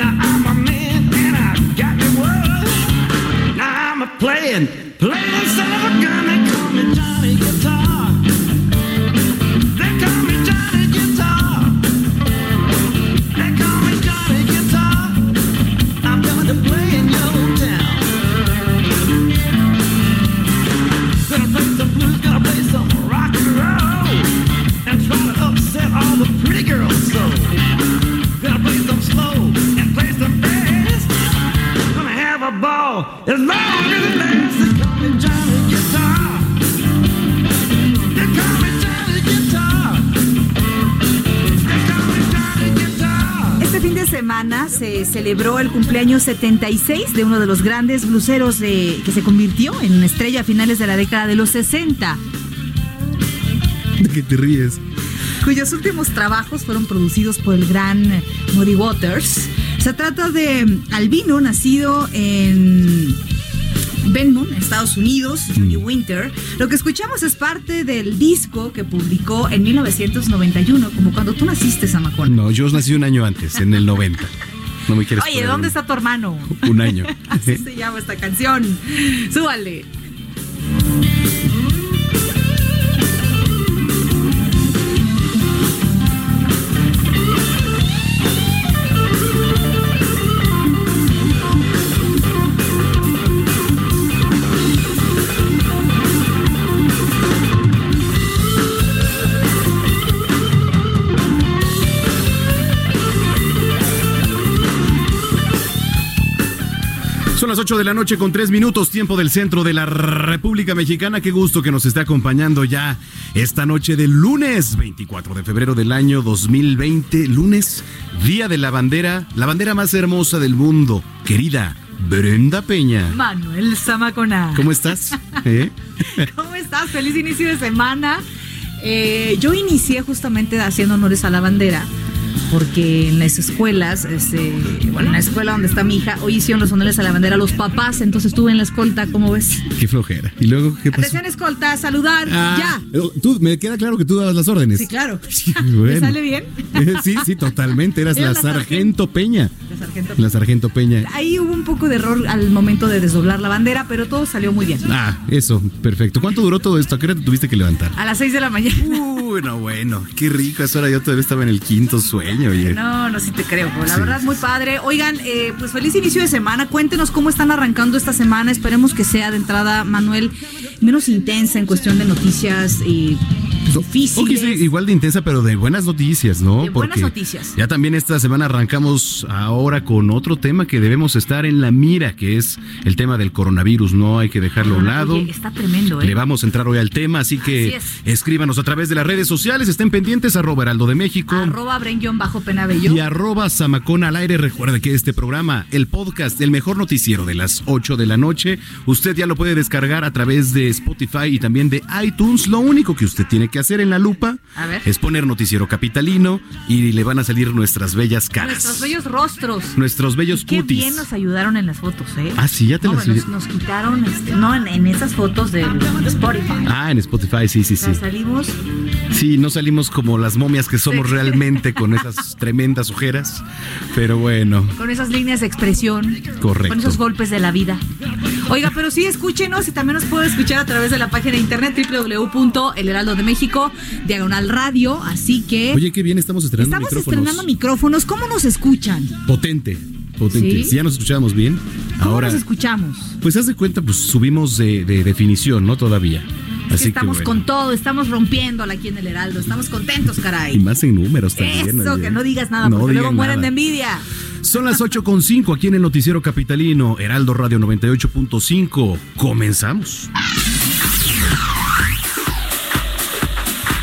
Now I'm a man and I got me. Now I'm a playing, playing son of a gun. As long as it lasts. They call me Johnny Guitar. They call me Johnny Guitar. They call me Johnny Guitar. Este fin de semana se celebró el cumpleaños 76 de uno de los grandes bluseros de, que se convirtió en una estrella a finales de la década de los 60, ¿De qué te ríes? cuyos últimos trabajos fueron producidos por el gran Muddy Waters. Se trata de Albino, nacido en Benmont, Estados Unidos, Johnny Winter. Lo que escuchamos es parte del disco que publicó en 1991, como cuando tú naciste, Samacón. No, yo nací un año antes, en el 90. No me quieres Oye, ¿dónde un- está tu hermano? Un año. Así se llama esta canción. Súbale. Las 8 de la noche con 3 minutos, tiempo del centro de la República Mexicana. Qué gusto que nos esté acompañando ya esta noche del lunes 24 de febrero del año 2020. Lunes, Día de la Bandera, la bandera más hermosa del mundo. Querida Brenda Peña. Manuel Zamacona. ¿Cómo estás? ¿Eh? ¿Cómo estás? Feliz inicio de semana. Eh, yo inicié justamente haciendo honores a la bandera. Porque en las escuelas, este, bueno, en la escuela donde está mi hija, hoy hicieron los honores a la bandera los papás, entonces estuve en la escolta, ¿cómo ves? Qué flojera. ¿Y luego qué pasó? Atención escolta, saludar, Ah, ya. Tú, me queda claro que tú dabas las órdenes. Sí, claro. Sí, ¿Te bueno. sale bien? Sí, sí, totalmente. Eras Era la sargento Peña. La sargento. La sargento Peña. Ahí hubo un poco de error al momento de desdoblar la bandera, pero todo salió muy bien. Ah, eso, perfecto. ¿Cuánto duró todo esto? ¿A qué hora te tuviste que levantar? A las 6 de la mañana. Uy, no, bueno, qué rico. A esa hora yo todavía estaba en el quinto sueño, oye. No, no, sí te creo. La Sí. verdad, muy padre. Oigan, eh, pues feliz inicio de semana. Cuéntenos cómo están arrancando esta semana. Esperemos que sea de entrada, Manuel, menos intensa en cuestión de noticias eh, difíciles. Ok, sí, igual de intensa, pero de buenas noticias, ¿no? De buenas noticias. Ya también esta semana arrancamos ahora con otro tema que debemos estar en la mira, que es el tema del coronavirus. No hay que dejarlo a un lado. Oye, está tremendo, ¿eh? Le vamos a entrar hoy al tema, así que Así escríbanos a través de las redes sociales, estén pendientes, arroba Heraldo de México. Arroba Bren bajo penabello. Y arroba Zamacón al aire. Recuerde que este programa, el podcast, el mejor noticiero de las 8 de la noche, usted ya lo puede descargar a través de Spotify y también de iTunes. Lo único que usted tiene que hacer en la lupa A ver. es poner noticiero capitalino y le van a salir nuestras bellas caras. Nuestros bellos rostros. Nuestros bellos Qué cutis. bien nos ayudaron en las fotos, ¿eh? Ah, sí, ya te No, las nos, nos quitaron, este, no, en, en esas fotos de, Spotify. Ah, en Spotify, sí, sí, sí. salimos Sí, no salimos como las momias que somos realmente con esas tremendas ojeras, pero bueno. con esas líneas de expresión. Correcto. Con esos golpes de la vida. Oiga, pero sí, escúchenos y también nos puede escuchar a través de la página de internet www.elheraldodemexico, diagonal radio. Así que Oye, qué bien, estamos estrenando estamos micrófonos. estrenando micrófonos. ¿Cómo nos escuchan? Potente, potente. ¿Sí? Si ya nos escuchábamos bien, ¿Cómo ahora... nos escuchamos? Pues haz de cuenta, pues subimos de, de definición, ¿no? Todavía. Es Así que estamos bueno. con todo, estamos rompiéndola aquí en el Heraldo, estamos contentos, Y caray. más en números también. Eso, que no digas nada, No porque luego mueren nada. de envidia. Son las 8.5 aquí en el Noticiero Capitalino, Heraldo Radio 98.5. Comenzamos.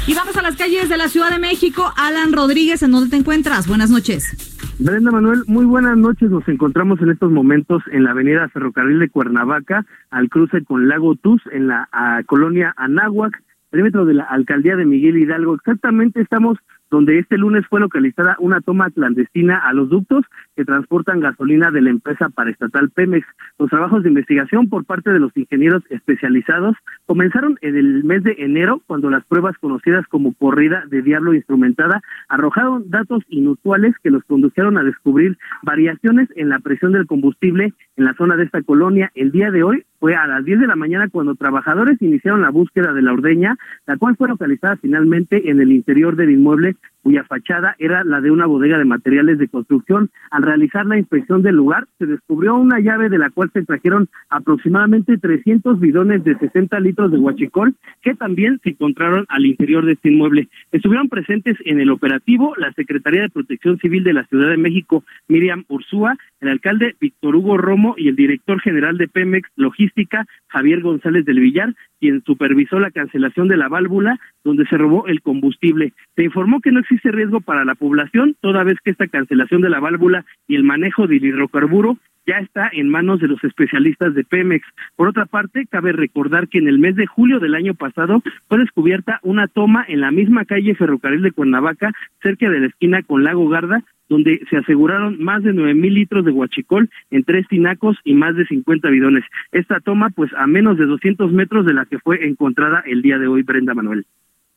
Y vamos a las calles de la Ciudad de México. Alan Rodríguez, ¿en dónde te encuentras? Buenas noches. Brenda Manuel, muy buenas noches. Nos encontramos en estos momentos en la avenida Ferrocarril de Cuernavaca, al cruce con Lago Tuz, en la colonia Anáhuac, perímetro de la alcaldía de Miguel Hidalgo. Exactamente estamos donde este lunes fue localizada una toma clandestina a los ductos que transportan gasolina de la empresa paraestatal Pemex. Los trabajos de investigación por parte de los ingenieros especializados comenzaron en el mes de enero, cuando las pruebas conocidas como corrida de diablo instrumentada arrojaron datos inusuales que los condujeron a descubrir variaciones en la presión del combustible en la zona de esta colonia. El día de hoy fue a las 10 de la mañana cuando trabajadores iniciaron la búsqueda de la ordeña, la cual fue localizada finalmente en el interior del inmueble cuya fachada era la de una bodega de materiales de construcción. Al realizar la inspección del lugar, se descubrió una llave de la cual se trajeron aproximadamente 300 bidones de 60 litros de huachicol, que también se encontraron al interior de este inmueble. Estuvieron presentes en el operativo la Secretaría de Protección Civil de la Ciudad de México, Miriam Ursúa, el alcalde Víctor Hugo Romo y el director general de Pemex Logística, Javier González del Villar, quien supervisó la cancelación de la válvula donde se robó el combustible. Se informó que no existe riesgo para la población, toda vez que esta cancelación de la válvula y el manejo del hidrocarburo ya está en manos de los especialistas de Pemex. Por otra parte, cabe recordar que en el mes de julio del año pasado fue descubierta una toma en la misma calle Ferrocarril de Cuernavaca, cerca de la esquina con Lago Garda, donde se aseguraron más de nueve mil litros de huachicol en tres tinacos y más de 50 bidones. Esta toma, pues, a menos de 200 metros de la que fue encontrada el día de hoy, Brenda Manuel.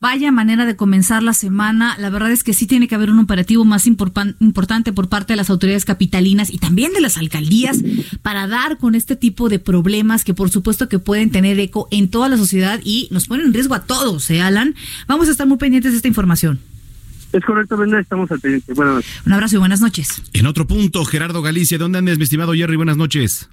Vaya manera de comenzar la semana. La verdad es que sí tiene que haber un operativo más importante por parte de las autoridades capitalinas y también de las alcaldías para dar con este tipo de problemas que por supuesto que pueden tener eco en toda la sociedad y nos ponen en riesgo a todos, ¿eh, Alan? Vamos a estar muy pendientes de esta información. Es correcto, Brenda, estamos al pendiente. Buenas noches. Un abrazo y buenas noches. En otro punto, Gerardo Galicia, ¿dónde andas, mi estimado Jerry? Buenas noches.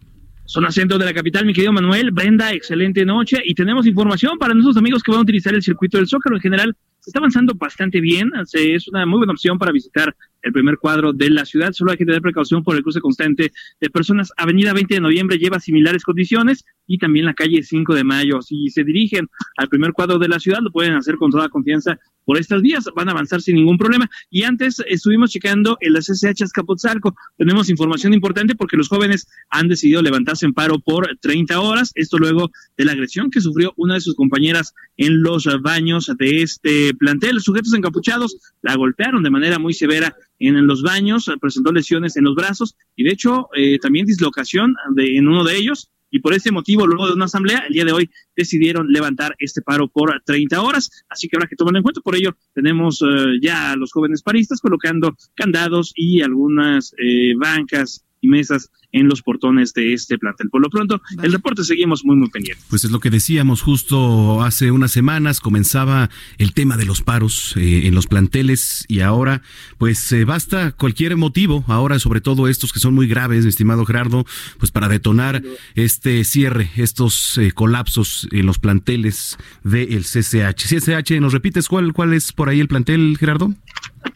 Zona centro de la capital, mi querido Manuel. Brenda, excelente noche. Y tenemos información para nuestros amigos que van a utilizar el circuito del Zócalo en general. Está avanzando bastante bien. Es una muy buena opción para visitar el primer cuadro de la ciudad. Solo hay que tener precaución por el cruce constante de personas. Avenida 20 de noviembre lleva similares condiciones y también la calle 5 de mayo. Si se dirigen al primer cuadro de la ciudad, lo pueden hacer con toda confianza por estas vías. Van a avanzar sin ningún problema. Y antes estuvimos checando en la CCH Azcapotzalco. Tenemos información importante porque los jóvenes han decidido levantarse en paro por 30 horas. Esto luego de la agresión que sufrió una de sus compañeras en los baños de este plantel. Los sujetos encapuchados la golpearon de manera muy severa en los baños, presentó lesiones en los brazos y de hecho eh, también dislocación de, en uno de ellos. Y por este motivo, luego de una asamblea, el día de hoy decidieron levantar este paro por 30 horas. Así que habrá que tomarlo en cuenta. Por ello, tenemos eh, ya a los jóvenes paristas colocando candados y algunas eh, bancas y mesas en los portones de este plantel. Por lo pronto, el reporte seguimos muy, muy pendientes. Pues es lo que decíamos justo hace unas semanas, comenzaba el tema de los paros eh, en los planteles y ahora pues eh, basta cualquier motivo, ahora sobre todo estos que son muy graves, mi estimado Gerardo, pues para detonar este cierre, estos eh, colapsos en los planteles del CCH. CCH, ¿nos repites cuál, cuál es por ahí el plantel, Gerardo?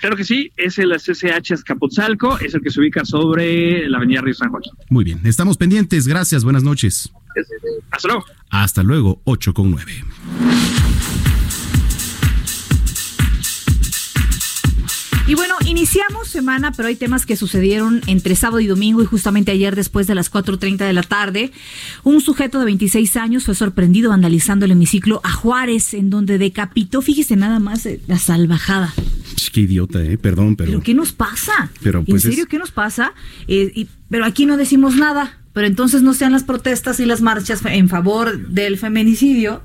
Claro que sí, es el CCH Escapotzalco, es el que se ubica sobre la avenida Río San Joaquín. Muy bien, estamos pendientes, gracias, buenas noches. Hasta luego. Hasta luego, 8 con 9. Iniciamos semana, pero hay temas que sucedieron entre sábado y domingo y justamente ayer después de las 4.30 de la tarde. Un sujeto de 26 años fue sorprendido vandalizando el hemiciclo a Juárez, en donde decapitó, fíjese nada más, eh, la salvajada. Ch, Qué idiota, eh, perdón, pero... ¿Pero qué nos pasa? Pero, pues, ¿En serio es- qué nos pasa? Eh, y- pero aquí no decimos nada. Pero entonces no sean las protestas y las marchas en favor del feminicidio.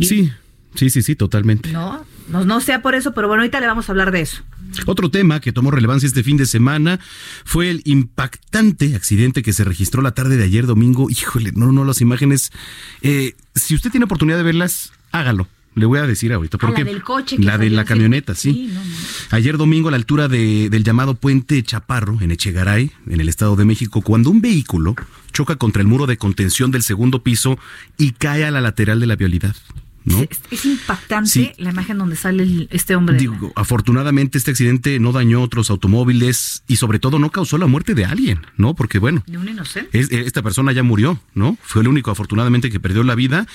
Sí, sí, sí, sí, totalmente. ¿No? No, no sea por eso, pero bueno, ahorita le vamos a hablar de eso. Otro tema que tomó relevancia este fin de semana fue el impactante accidente que se registró la tarde de ayer domingo. Híjole, no, no, las imágenes. Eh, si usted tiene oportunidad de verlas, hágalo. Le voy a decir ahorita. Ah, Porque la del coche que La de la camioneta, sí. Sí, no, no. Ayer domingo a la altura de- del llamado Puente Chaparro, en Echegaray, en el Estado de México, cuando un vehículo choca contra el muro de contención del segundo piso y cae a la lateral de la vialidad. ¿No? Es, es impactante Sí. la imagen donde sale el- este hombre. la- Digo, afortunadamente este accidente no dañó otros automóviles y sobre todo no causó la muerte de alguien, ¿no? Porque bueno, de un inocente. es- eh, esta persona ya murió, ¿no? Fue el único afortunadamente que perdió la vida.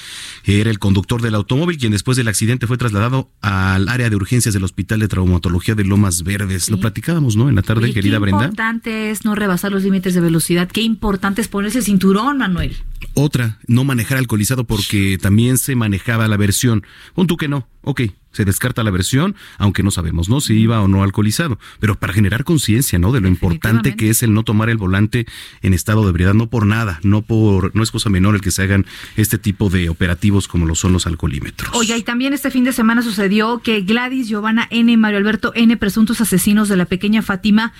Era el conductor del automóvil quien después del accidente fue trasladado al área de urgencias del Hospital de Traumatología de Lomas Verdes. Lo platicábamos, ¿no? En la tarde, Oye, querida qué Brenda. importante es no rebasar los límites de velocidad. Qué importante es ponerse el cinturón, Manuel. Otra, no manejar alcoholizado porque también se manejaba la versión. Pon tú que no, ok, se descarta la versión, aunque no sabemos, ¿no? Si iba o no alcoholizado. Pero para generar conciencia, ¿no? De lo importante que es el no tomar el volante en estado de ebriedad, no por nada, no por, no es cosa menor el que se hagan este tipo de operativos como lo son los alcoholímetros. Oye, y también este fin de semana sucedió que Gladys, Giovanna N. y Mario Alberto N., presuntos asesinos de la pequeña Fátima,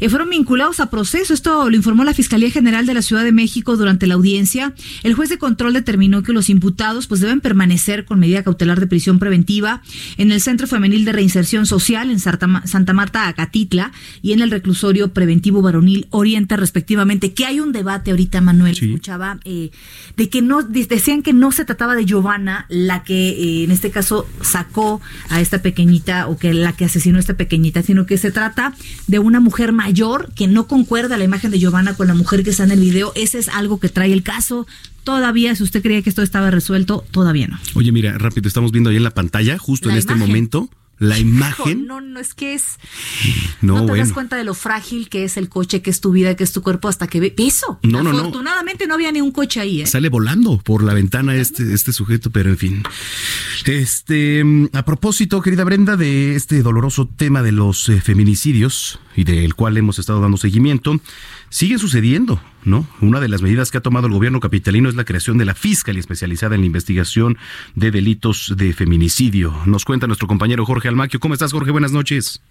eh, fueron vinculados a proceso. Esto lo informó la Fiscalía General de la Ciudad de México durante la audiencia. El juez de control determinó que los imputados pues deben permanecer con medida cautelar de prisión preventiva en el Centro Femenil de Reinserción Social en Santa, Ma- Santa Marta, Acatitla, y en el reclusorio preventivo varonil Oriente, respectivamente. Que hay un debate ahorita, Manuel, Sí. escuchaba, eh, de que no, de- decían que no se trataba de Giovanna, la que eh, en este caso sacó a esta pequeñita o que la que asesinó a esta pequeñita, sino que se trata de una mujer mayor que no concuerda la imagen de Giovanna con la mujer que está en el video. Ese es algo que trae el caso. Todavía, si usted creía que esto estaba resuelto, todavía no. Oye, mira, rápido, estamos viendo ahí en la pantalla, justo La en este momento, la imagen. No, no, es que es. No, No, te bueno. das cuenta de lo frágil que es el coche, que es tu vida, que es tu cuerpo, hasta que ve. Eso. No, no, no. Afortunadamente no había ni un coche ahí, ¿eh? Sale volando por la ventana este, este sujeto, pero en fin. Este, mm, a propósito, querida Brenda, de este doloroso tema de los eh, feminicidios y del cual hemos estado dando seguimiento, sigue sucediendo, ¿no? Una de las medidas que ha tomado el gobierno capitalino es la creación de la Fiscalía especializada en la investigación de delitos de feminicidio. Nos cuenta nuestro compañero Jorge Almaquio. ¿Cómo estás, Jorge? Buenas noches.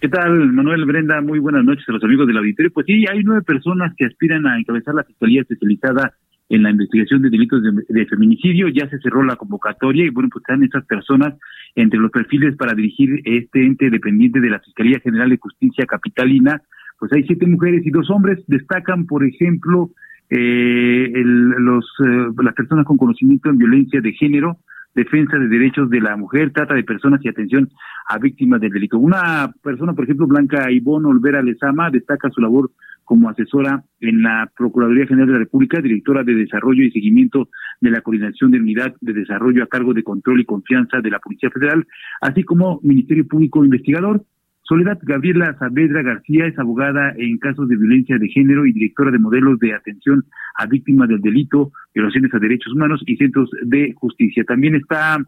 ¿Qué tal, Manuel Brenda? Muy buenas noches a los amigos del auditorio. Pues sí, hay nueve personas que aspiran a encabezar la Fiscalía especializada en la investigación de delitos de, feminicidio. Ya se cerró la convocatoria y bueno, pues están estas personas entre los perfiles para dirigir este ente dependiente de la Fiscalía General de Justicia Capitalina. Pues hay siete mujeres y dos hombres. Destacan, por ejemplo, eh, el- los, eh, las personas con conocimiento en violencia de género, defensa de derechos de la mujer, trata de personas y atención a víctimas del delito. Una persona, por ejemplo, Blanca Ivonne Olvera Lezama, destaca su labor como asesora en la Procuraduría General de la República, directora de Desarrollo y Seguimiento de la Coordinación de Unidad de Desarrollo a cargo de Control y Confianza de la Policía Federal, así como Ministerio Público Investigador. Soledad Gabriela Saavedra García es abogada en casos de violencia de género y directora de modelos de atención a víctimas del delito, violaciones a derechos humanos y centros de justicia. También está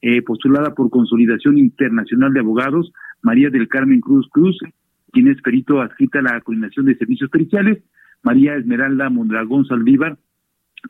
eh, postulada por Consolidación Internacional de Abogados, María del Carmen Cruz Cruz, quien es perito adscrita a la coordinación de servicios periciales, María Esmeralda Mondragón Saldívar,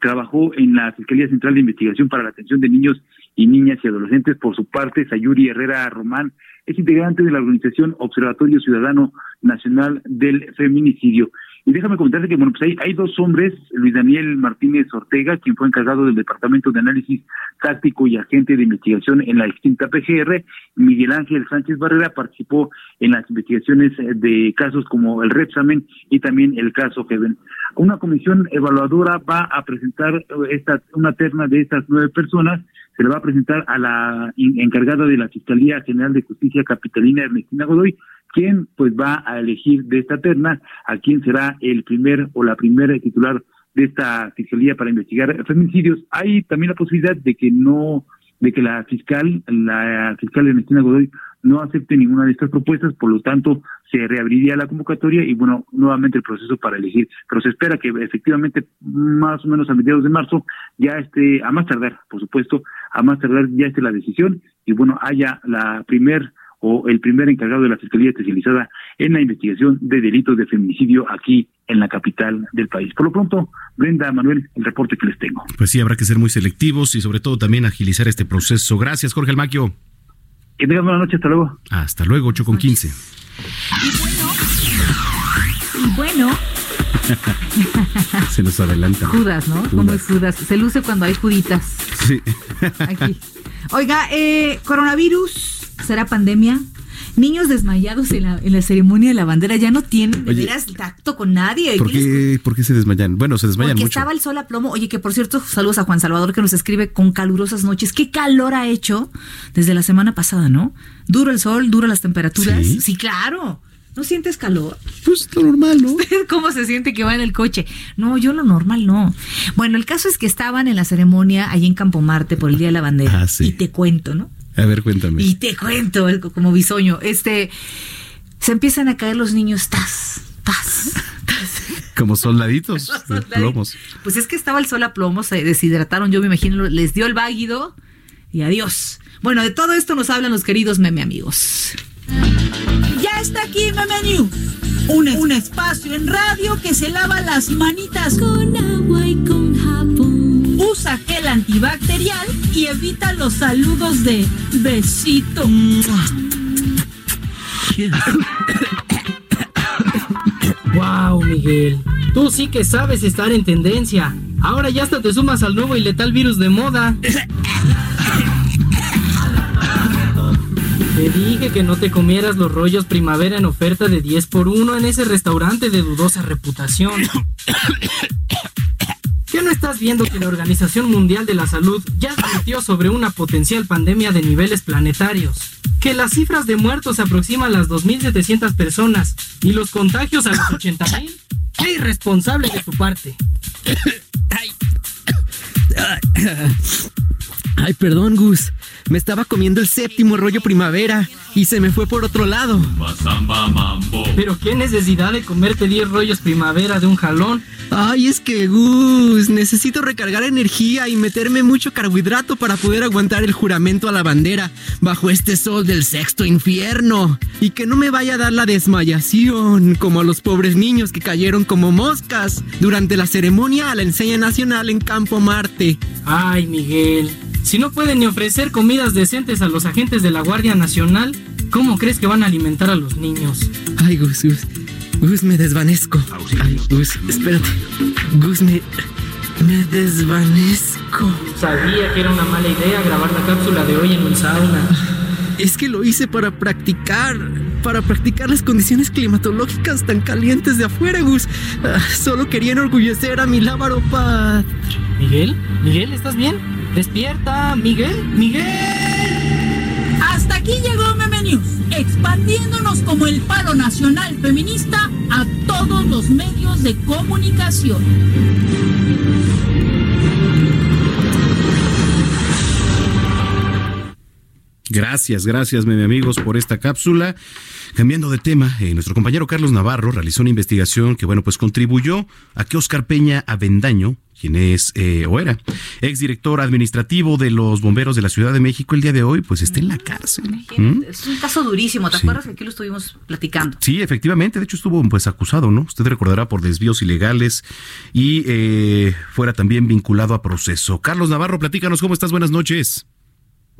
trabajó en la Fiscalía Central de Investigación para la Atención de Niños y Niñas y Adolescentes. Por su parte, Sayuri Herrera Román es integrante de la organización Observatorio Ciudadano Nacional del Feminicidio. Y déjame comentarte que, bueno, pues hay, hay dos hombres, Luis Daniel Martínez Ortega, quien fue encargado del Departamento de Análisis Táctico y agente de investigación en la extinta PGR, Miguel Ángel Sánchez Barrera participó en las investigaciones de casos como el Repsamen y también el caso Heaven. Una comisión evaluadora va a presentar esta, una terna de estas nueve personas, se le va a presentar a la encargada de la Fiscalía General de Justicia Capitalina, Ernestina Godoy, quien pues va a elegir de esta terna a quién será el primer o la primera titular de esta fiscalía para investigar feminicidios. Hay también la posibilidad de que no, de que la fiscal, la fiscal Ernestina Godoy, no acepte ninguna de estas propuestas, por lo tanto se reabriría la convocatoria y bueno, nuevamente el proceso para elegir. Pero se espera que efectivamente más o menos a mediados de marzo ya esté, a más tardar, por supuesto, a más tardar ya esté la decisión y bueno, haya la primer o el primer encargado de la Fiscalía Especializada en la investigación de delitos de feminicidio aquí en la capital del país. Por lo pronto, Brenda, Manuel, el reporte que les tengo. Pues sí, habrá que ser muy selectivos y sobre todo también agilizar este proceso. Gracias, Jorge Almaquio. Que tengan buena noche, hasta luego. Hasta luego, 8 con 15. Y bueno, Se nos adelanta. Judas, ¿no? ¿Cómo es Judas? Se luce cuando hay juditas. Sí. Aquí. Oiga, eh, coronavirus, ¿será pandemia? Niños desmayados en la, en la ceremonia de la bandera ya no tienen de Oye, veras tacto con nadie. ¿Por ¿Qué por qué se desmayan? Bueno, se desmayan Porque mucho. estaba el sol a plomo. Oye, que por cierto, saludos a Juan Salvador que nos escribe con calurosas noches. ¿Qué calor ha hecho desde la semana pasada, no? Duro el sol, duro las temperaturas. Sí. Sí, claro. ¿No sientes calor? Pues lo normal, ¿no? ¿Usted cómo se siente que va en el coche? No, yo lo normal no. Bueno, el caso es que estaban en la ceremonia allí en Campo Marte por el Día de la Bandera. Ah, sí. Y te cuento, ¿no? A ver, cuéntame. Y te cuento, como bisoño. Este, se empiezan a caer los niños, tas, tas, tas. Como soldaditos de plomos. Pues es que estaba el sol a plomo, se deshidrataron, yo me imagino, les dio el váguido y adiós. Bueno, de todo esto nos hablan los queridos meme amigos. Ya está aquí Meme News. Un, un espacio en radio que se lava las manitas con agua y con jabón. Usa gel antibacterial y evita los saludos de besito. Wow, Miguel. Tú sí que sabes estar en tendencia. Ahora ya hasta te sumas al nuevo y letal virus de moda. Te dije que no te comieras los rollos primavera en oferta de 10 por 1 en ese restaurante de dudosa reputación. ¿Qué no estás viendo que la Organización Mundial de la Salud ya advirtió sobre una potencial pandemia de niveles planetarios? Que las cifras de muertos se aproximan a las 2.700 personas y los contagios a los 80.000? ¡Qué irresponsable de tu parte! Ay, perdón, Gus. Me estaba comiendo el séptimo rollo primavera y se me fue por otro lado. Pero qué necesidad de comerte 10 rollos primavera de un jalón. Ay, es que Gus, necesito recargar energía y meterme mucho carbohidrato para poder aguantar el juramento a la bandera bajo este sol del sexto infierno. Y que no me vaya a dar la desmayación, como a los pobres niños que cayeron como moscas durante la ceremonia a la enseña nacional en Campo Marte. Ay, Miguel. Si no pueden ni ofrecer comidas decentes a los agentes de la Guardia Nacional, ¿cómo crees que van a alimentar a los niños? Ay, Gus, Gus. Gus, me desvanezco. Ay, Gus, espérate. Gus, me. Me desvanezco. Sabía que era una mala idea grabar la cápsula de hoy en un sauna. Es que lo hice para practicar. Para practicar las condiciones climatológicas tan calientes de afuera, Gus. Ah, solo quería enorgullecer a mi lábaro padre. ¿Miguel? ¿Miguel, estás bien? ¡Despierta! ¡Miguel! ¡Miguel! Hasta aquí llegó Meme News, expandiéndonos como el paro nacional feminista a todos los medios de comunicación. Gracias, gracias, mi amigos, por esta cápsula. Cambiando de tema, eh, nuestro compañero Carlos Navarro realizó una investigación que, bueno, pues contribuyó a que Oscar Peña Avendaño, quien es eh, o era exdirector administrativo de los bomberos de la Ciudad de México, el día de hoy, pues esté en la cárcel. ¿Mm? Es un caso durísimo, ¿te acuerdas que aquí lo estuvimos platicando? Sí, efectivamente, de hecho estuvo pues acusado, ¿no? Usted recordará por desvíos ilegales y eh, fuera también vinculado a proceso. Carlos Navarro, platícanos cómo estás, buenas noches.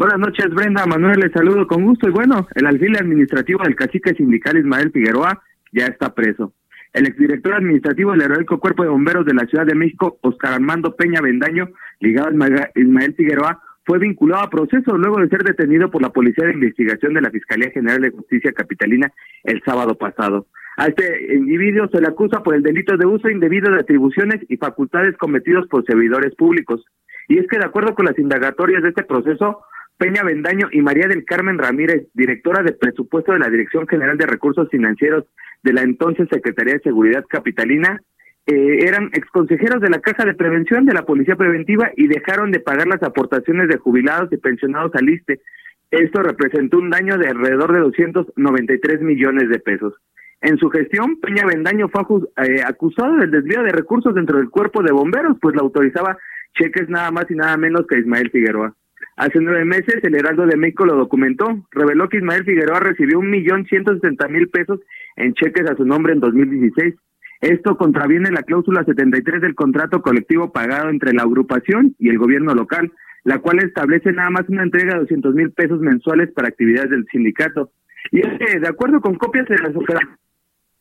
Buenas noches, Brenda. Manuel, les saludo con gusto. Y bueno, el alfil administrativo del cacique sindical Ismael Figueroa ya está preso. El exdirector administrativo del heroico Cuerpo de Bomberos de la Ciudad de México, Oscar Armando Peña Bendaño, ligado a Isma- Ismael Figueroa, fue vinculado a proceso luego de ser detenido por la Policía de Investigación de la Fiscalía General de Justicia Capitalina el sábado pasado. A este individuo se le acusa por el delito de uso indebido de atribuciones y facultades cometidos por servidores públicos. Y es que de acuerdo con las indagatorias de este proceso, Peña Bendaño y María del Carmen Ramírez, directora de presupuesto de la Dirección General de Recursos Financieros de la entonces Secretaría de Seguridad Capitalina, eh, eran exconsejeros de la Caja de Prevención de la Policía Preventiva y dejaron de pagar las aportaciones de jubilados y pensionados al ISTE. Esto representó un daño de alrededor de 293 millones de pesos. En su gestión, Peña Bendaño fue eh, acusado del desvío de recursos dentro del cuerpo de bomberos, pues la autorizaba cheques nada más y nada menos que Ismael Figueroa. Hace nueve meses, el Heraldo de México lo documentó. Reveló que Ismael Figueroa recibió un millón ciento sesenta mil pesos en cheques a su nombre en 2016. Esto contraviene la cláusula 73 del contrato colectivo pagado entre la agrupación y el gobierno local, la cual establece nada más una entrega de 200 mil pesos mensuales para actividades del sindicato. Y es que, de acuerdo con copias de las operaciones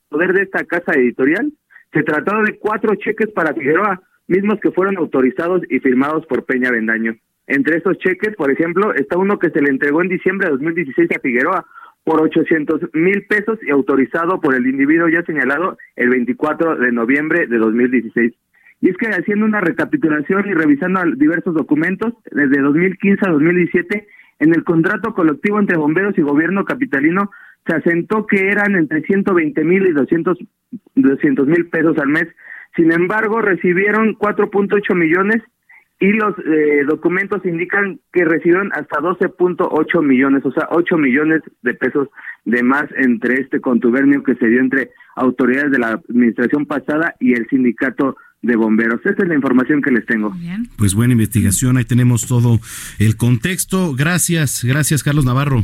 poder de esta casa editorial, se trataba de cuatro cheques para Figueroa, mismos que fueron autorizados y firmados por Peña Bendaño. Entre estos cheques, por ejemplo, está uno que se le entregó en diciembre de 2016 a Figueroa por 800 mil pesos y autorizado por el individuo ya señalado el 24 de noviembre de 2016. Y es que haciendo una recapitulación y revisando diversos documentos, desde 2015 a 2017, en el contrato colectivo entre bomberos y gobierno capitalino se asentó que eran entre 120 mil y 200 mil pesos al mes. Sin embargo, recibieron 4.8 millones y los eh, documentos indican que recibieron hasta 12.8 millones, o sea, 8 millones de pesos de más entre este contubernio que se dio entre autoridades de la administración pasada y el sindicato de bomberos. Esta es la información que les tengo. Pues buena investigación, ahí tenemos todo el contexto. Gracias, gracias Carlos Navarro.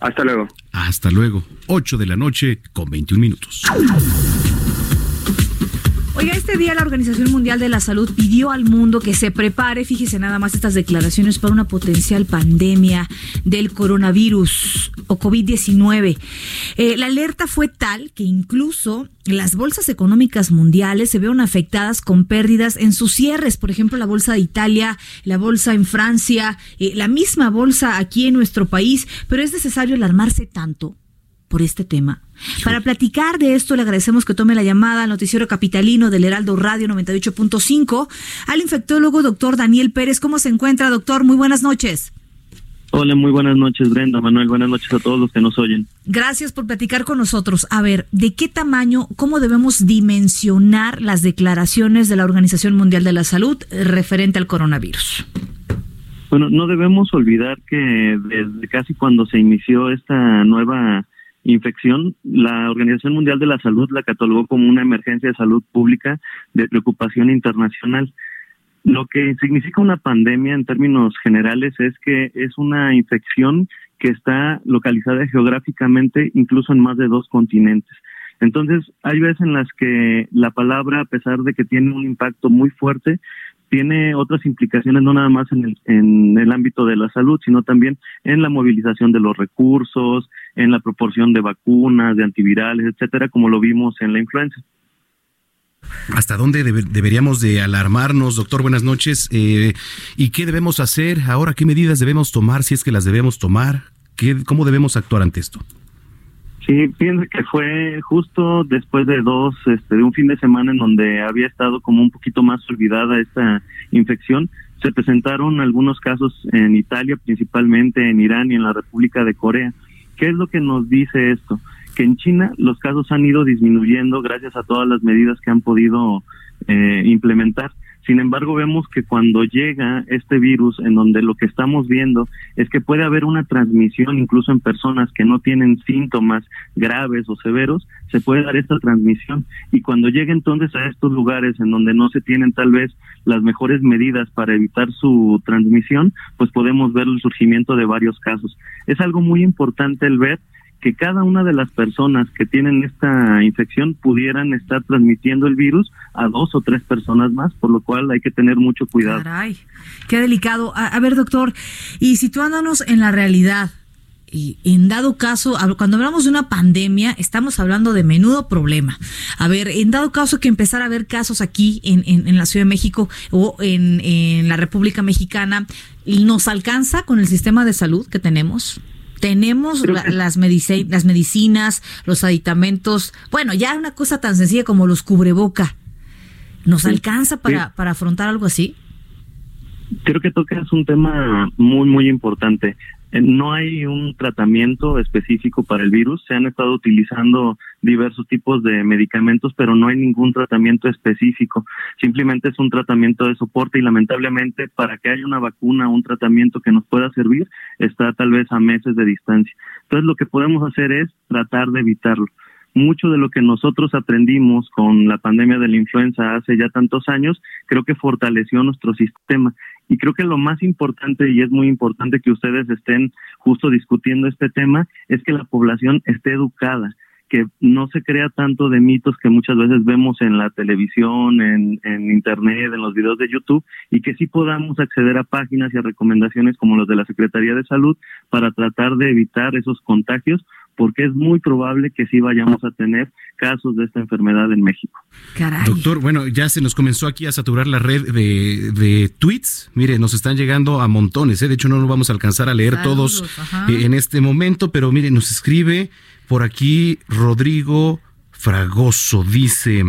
Hasta luego. Hasta luego. 8 de la noche con 21 minutos. Oiga, este día la Organización Mundial de la Salud pidió al mundo que se prepare, fíjese nada más estas declaraciones, para una potencial pandemia del coronavirus o COVID-19. Eh, la alerta fue tal que incluso las bolsas económicas mundiales se vieron afectadas con pérdidas en sus cierres. Por ejemplo, la bolsa de Italia, la bolsa en Francia, eh, la misma bolsa aquí en nuestro país. Pero es necesario alarmarse tanto por este tema. Para platicar de esto, le agradecemos que tome la llamada al noticiero capitalino del Heraldo Radio 98.5 al infectólogo doctor Daniel Pérez. ¿Cómo se encuentra, doctor? Muy buenas noches. Hola, muy buenas noches, Brenda, Manuel. Buenas noches a todos los que nos oyen. Gracias por platicar con nosotros. A ver, ¿de qué tamaño, cómo debemos dimensionar las declaraciones de la Organización Mundial de la Salud referente al coronavirus? Bueno, no debemos olvidar que desde casi cuando se inició esta nueva infección, la Organización Mundial de la Salud la catalogó como una emergencia de salud pública de preocupación internacional. Lo que significa una pandemia en términos generales es que es una infección que está localizada geográficamente incluso en más de dos continentes. Entonces, hay veces en las que la palabra, a pesar de que tiene un impacto muy fuerte, tiene otras implicaciones no nada más en el, en el ámbito de la salud, sino también en la movilización de los recursos, en la proporción de vacunas, de antivirales, etcétera, como lo vimos en la influenza. ¿Hasta dónde deberíamos de alarmarnos, doctor? Buenas noches. Eh, ¿Y qué debemos hacer ahora? ¿Qué medidas debemos tomar si es que las debemos tomar? ¿Qué, ¿Cómo debemos actuar ante esto? Sí, pienso que fue justo después de dos, este, de un fin de semana en donde había estado como un poquito más olvidada esta infección. Se presentaron algunos casos en Italia, principalmente en Irán y en la República de Corea. ¿Qué es lo que nos dice esto? Que en China los casos han ido disminuyendo gracias a todas las medidas que han podido eh, implementar. Sin embargo, vemos que cuando llega este virus, en donde lo que estamos viendo es que puede haber una transmisión incluso en personas que no tienen síntomas graves o severos, se puede dar esta transmisión. Y cuando llega entonces a estos lugares en donde no se tienen tal vez las mejores medidas para evitar su transmisión, pues podemos ver el surgimiento de varios casos. Es algo muy importante el ver que cada una de las personas que tienen esta infección pudieran estar transmitiendo el virus a dos o tres personas más, por lo cual hay que tener mucho cuidado. Caray, qué delicado. A, ver, doctor, y situándonos en la realidad, y en dado caso, cuando hablamos de una pandemia, estamos hablando de menudo problema. A ver, en dado caso que empezara a haber casos aquí en, en, la Ciudad de México o en, en la República Mexicana, ¿nos alcanza con el sistema de salud que tenemos? Tenemos las, medici las medicinas, los aditamentos, bueno, ya una cosa tan sencilla como los cubreboca. ¿Nos alcanza para, para afrontar algo así? Creo que tocas un tema muy, muy importante. Eh, no hay un tratamiento específico para el virus. Se han estado utilizando diversos tipos de medicamentos, pero no hay ningún tratamiento específico. Simplemente es un tratamiento de soporte y lamentablemente para que haya una vacuna un tratamiento que nos pueda servir está tal vez a meses de distancia. Entonces lo que podemos hacer es tratar de evitarlo mucho de lo que nosotros aprendimos con la pandemia de la influenza hace ya tantos años, creo que fortaleció nuestro sistema. Y creo que lo más importante, y es muy importante que ustedes estén justo discutiendo este tema, es que la población esté educada, que no se crea tanto de mitos que muchas veces vemos en la televisión, en, internet, en los videos de YouTube, y que sí podamos acceder a páginas y a recomendaciones como los de la Secretaría de Salud para tratar de evitar esos contagios, porque es muy probable que sí vayamos a tener casos de esta enfermedad en México. Doctor, bueno, ya se nos comenzó aquí a saturar la red de, de tweets. Mire, nos están llegando a montones, ¿eh? de hecho no lo vamos a alcanzar a leer Saludos, todos eh, en este momento, pero mire, nos escribe por aquí Rodrigo Fragoso, dice,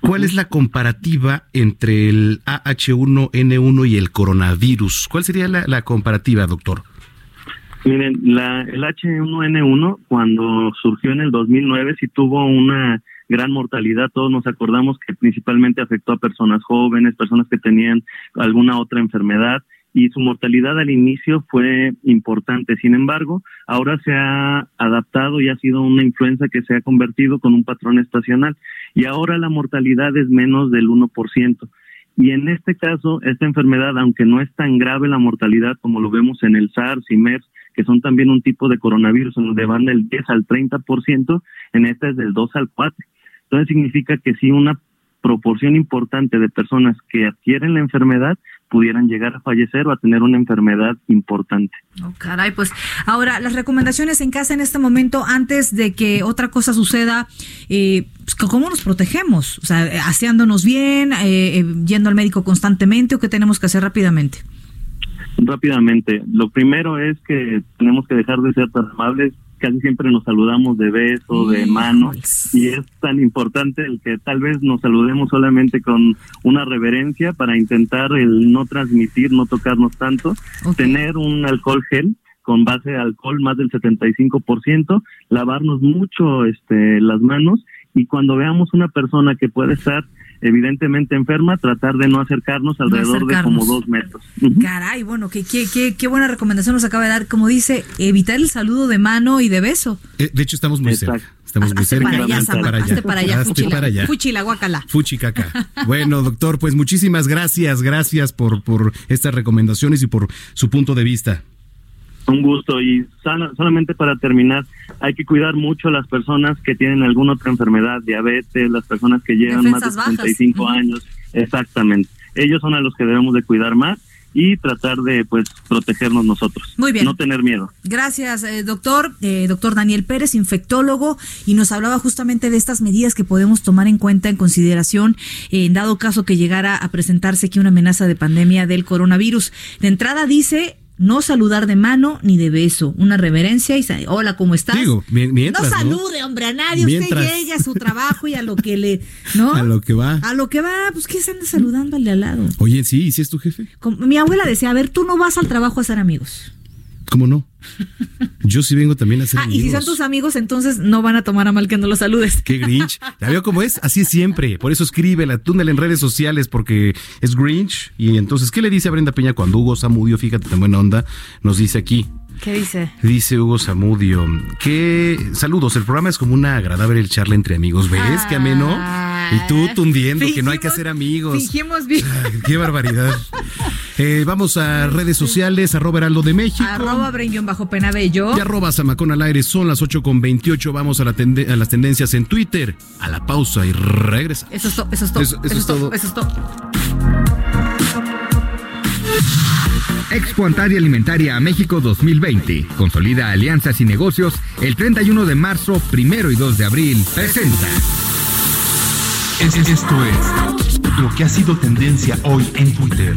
¿cuál es la comparativa entre el AH1N1 y el coronavirus? ¿Cuál sería la, la comparativa, doctor? Miren, la, el H1N1 cuando surgió en el 2009 sí tuvo una gran mortalidad. Todos nos acordamos que principalmente afectó a personas jóvenes, personas que tenían alguna otra enfermedad y su mortalidad al inicio fue importante. Sin embargo, ahora se ha adaptado y ha sido una influenza que se ha convertido con un patrón estacional y ahora la mortalidad es menos del 1%. Y en este caso, esta enfermedad, aunque no es tan grave la mortalidad como lo vemos en el SARS y MERS, que son también un tipo de coronavirus donde van del 10 al 30%, en esta es del 2 al 4. Entonces significa que si una proporción importante de personas que adquieren la enfermedad pudieran llegar a fallecer o a tener una enfermedad importante. Oh, caray, pues ahora las recomendaciones en casa en este momento, antes de que otra cosa suceda, eh, pues, ¿cómo nos protegemos? O sea, aseándonos bien, eh, eh, yendo al médico constantemente o qué tenemos que hacer rápidamente. Rápidamente, lo primero es que tenemos que dejar de ser tan amables. Casi siempre nos saludamos de beso, de mano, y es tan importante el que tal vez nos saludemos solamente con una reverencia para intentar el no transmitir, no tocarnos tanto, tener un alcohol gel con base de alcohol más del 75%, lavarnos mucho este, las manos. Y cuando veamos una persona que puede estar evidentemente enferma, tratar de no acercarnos alrededor de como dos metros. Caray, bueno, qué, qué, qué, qué buena recomendación nos acaba de dar. Como dice, evitar el saludo de mano y de beso. Eh, de hecho, estamos muy cerca. Estamos muy cerca. para allá, Hazte para allá. hazte para allá, Hazte fuchila, para allá. fuchila, guacala. Fuchicaca. Bueno, doctor, pues muchísimas gracias, gracias por, por estas recomendaciones y por su punto de vista. Un gusto y sana- solamente para terminar, hay que cuidar mucho a las personas que tienen alguna otra enfermedad, diabetes, las personas que llevan Defensas más de bajas. 35 Ujú. años, exactamente. Ellos son a los que debemos de cuidar más y tratar de pues protegernos nosotros. Muy bien. No tener miedo. Gracias, eh, doctor. Eh, doctor Daniel Pérez, infectólogo, y nos hablaba justamente de estas medidas que podemos tomar en cuenta, en consideración, eh, en dado caso que llegara a presentarse aquí una amenaza de pandemia del coronavirus. De entrada dice no saludar de mano ni de beso, una reverencia y hola, ¿cómo estás? Digo, mi- mientras, no ¿no? salude, hombre, a nadie. Mientras. Usted llegue a su trabajo y a lo que le, ¿no? A lo que va. A lo que va, pues que se anda saludando al de al lado. Oye, sí, ¿y si es tu jefe? Como- mi abuela decía, a ver, tú no vas al trabajo a hacer amigos. ¿Cómo no? Yo sí vengo también a hacer Ah, y si son tus amigos, entonces no van a tomar a mal que no los saludes. Qué Grinch. Ya veo cómo es. Así es siempre. Por eso escríbela, túnel en redes sociales, porque es Grinch. Y entonces, ¿qué le dice a Brenda Peña cuando Hugo Samudio, fíjate, tan buena onda, nos dice aquí? ¿Qué dice? Dice Hugo Samudio, que saludos, el programa es como una agradable charla entre amigos, ¿ves? Qué ameno. Y tú tundiendo que no hay que hacer amigos. Fingimos bien. Qué barbaridad. Eh, vamos a redes sociales, arroba Heraldo de México. Arroba Brain bajo penabello. Y arroba Zamacón al aire, son las 8 con 28. Vamos a, la a las tendencias en Twitter. A la pausa y regresa. Eso es todo, eso es todo. Eso- eso es todo. Eso es todo. Expo Antaria Alimentaria a México 2020. Consolida alianzas y negocios el 31 de marzo, primero y 2 de abril. Presenta. Es- Esto es lo que ha sido tendencia hoy en Twitter.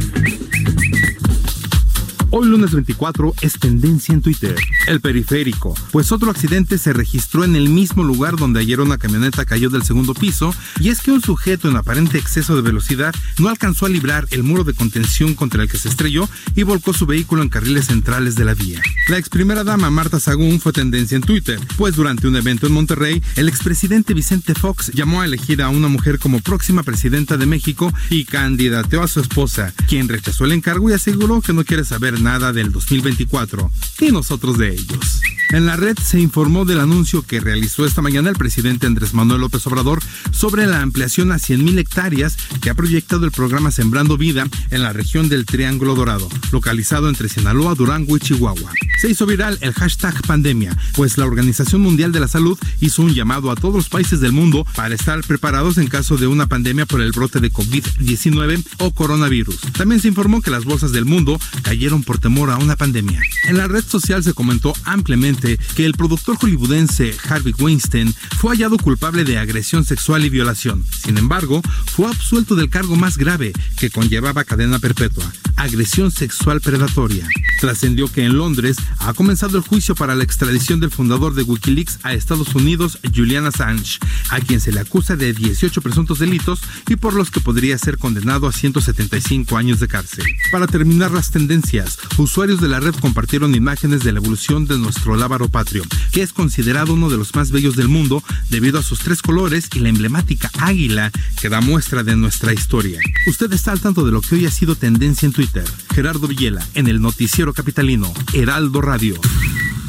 Hoy lunes 24 es tendencia en Twitter. El periférico, pues otro accidente se registró en el mismo lugar donde ayer una camioneta cayó del segundo piso y es que un sujeto en aparente exceso de velocidad no alcanzó a librar el muro de contención contra el que se estrelló y volcó su vehículo en carriles centrales de la vía. La ex primera dama Marta Sagún fue tendencia en Twitter, pues durante un evento en Monterrey, el expresidente Vicente Fox llamó a elegir a una mujer como próxima presidenta de México y candidateó a su esposa, quien rechazó el encargo y aseguró que no quiere saber nada del 2024, y nosotros de ellos. En la red se informó del anuncio que realizó esta mañana el presidente Andrés Manuel López Obrador sobre la ampliación a 100.000 hectáreas que ha proyectado el programa Sembrando Vida en la región del Triángulo Dorado, localizado entre Sinaloa, Durango y Chihuahua. Se hizo viral el hashtag pandemia, pues la Organización Mundial de la Salud hizo un llamado a todos los países del mundo para estar preparados en caso de una pandemia por el brote de COVID-19 o coronavirus. También se informó que las bolsas del mundo cayeron por temor a una pandemia. En la red social se comentó ampliamente que el productor hollywoodense Harvey Weinstein fue hallado culpable de agresión sexual y violación. Sin embargo, fue absuelto del cargo más grave que conllevaba cadena perpetua, agresión sexual predatoria. Trascendió que en Londres ha comenzado el juicio para la extradición del fundador de Wikileaks a Estados Unidos, Julian Assange, a quien se le acusa de 18 presuntos delitos y por los que podría ser condenado a 175 años de cárcel. Para terminar las tendencias, usuarios de la red compartieron imágenes de la evolución de nuestro lábaro patrio, que es considerado uno de los más bellos del mundo debido a sus tres colores y la emblemática águila que da muestra de nuestra historia. Usted está al tanto de lo que hoy ha sido tendencia en Twitter. Gerardo Villela, en el noticiero capitalino, Heraldo Radio.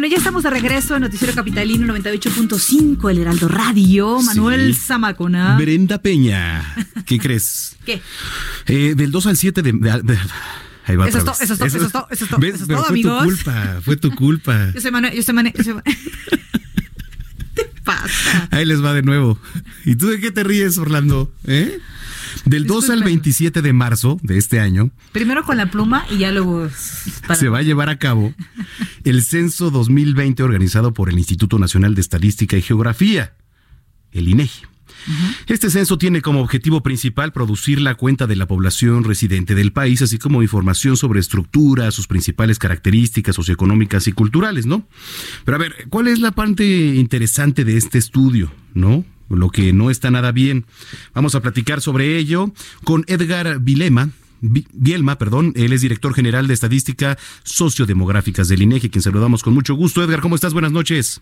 Bueno, ya estamos de regreso en Noticiero Capitalino 98.5, el Heraldo Radio. Manuel Sí. Zamacona. Brenda Peña, ¿qué crees? ¿Qué? Eh, del 2 al 7 de... de- de- ahí va Eso es todo, eso es todo, eso es todo, eso es todo, eso es todo, fue amigos. tu culpa, fue tu culpa. Yo soy Manuel, yo soy Manuel, yo soy Manuel. Ahí les va de nuevo. ¿Y tú de qué te ríes, Orlando? ¿Eh? Del 2 al Disculpen. 27 de marzo de este año Primero con la pluma y ya luego. para- se va a llevar a cabo el censo 2020 organizado por el Instituto Nacional de Estadística y Geografía, el INEGI. Este censo tiene como objetivo principal producir la cuenta de la población residente del país, así como información sobre estructura, sus principales características socioeconómicas y culturales, ¿no? Pero a ver, ¿cuál es la parte interesante de este estudio, no? Lo que no está nada bien. Vamos a platicar sobre ello con Edgar Vilema. Vi- Bielma, perdón, él es director general de estadística sociodemográficas del INEGI, quien saludamos con mucho gusto. Edgar, ¿cómo estás? Buenas noches.